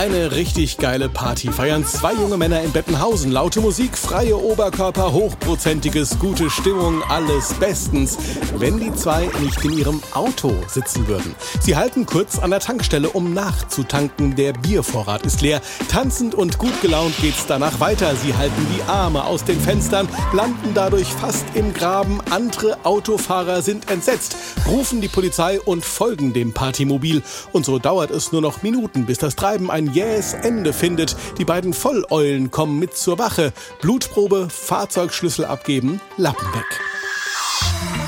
Eine richtig geile Party feiern zwei junge Männer in Bettenhausen. Laute Musik, freie Oberkörper, hochprozentiges, gute Stimmung, alles bestens. Wenn die zwei nicht in ihrem Auto sitzen würden. Sie halten kurz an der Tankstelle, um nachzutanken. Der Biervorrat ist leer. Tanzend und gut gelaunt geht's danach weiter. Sie halten die Arme aus den Fenstern, landen dadurch fast im Graben. Andere Autofahrer sind entsetzt, rufen die Polizei und folgen dem Partymobil. Und so dauert es nur noch Minuten, bis das Treiben ein jähes Ende findet. Die beiden Volleulen kommen mit zur Wache. Blutprobe, Fahrzeugschlüssel abgeben, Lappen weg.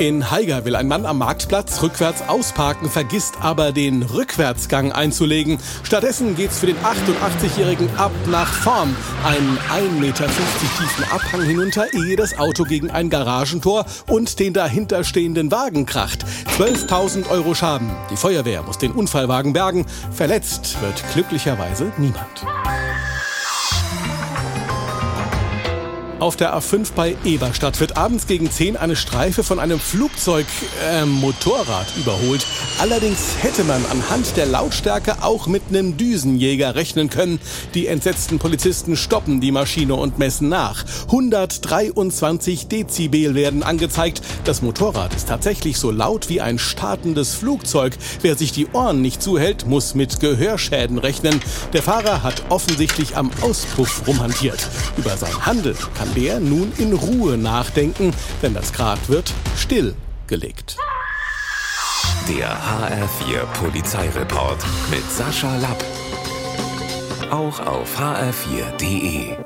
In Haiger will ein Mann am Marktplatz rückwärts ausparken, vergisst aber den Rückwärtsgang einzulegen. Stattdessen geht's für den 88-Jährigen ab nach vorn. Einen 1,50 Meter tiefen Abhang hinunter, ehe das Auto gegen ein Garagentor und den dahinterstehenden Wagen kracht. 12.000 Euro Schaden. Die Feuerwehr muss den Unfallwagen bergen. Verletzt wird glücklicherweise niemand. Auf der A5 bei Eberstadt wird abends gegen 10 eine Streife von einem Flugzeug, äh, Motorrad überholt. Allerdings hätte man anhand der Lautstärke auch mit einem Düsenjäger rechnen können. Die entsetzten Polizisten stoppen die Maschine und messen nach. 123 Dezibel werden angezeigt. Das Motorrad ist tatsächlich so laut wie ein startendes Flugzeug. Wer sich die Ohren nicht zuhält, muss mit Gehörschäden rechnen. Der Fahrer hat offensichtlich am Auspuff rumhantiert. Über sein Handeln kann der nun in Ruhe nachdenken, denn das Grad wird stillgelegt. Der HR4 Polizeireport mit Sascha Lapp. Auch auf hr4.de.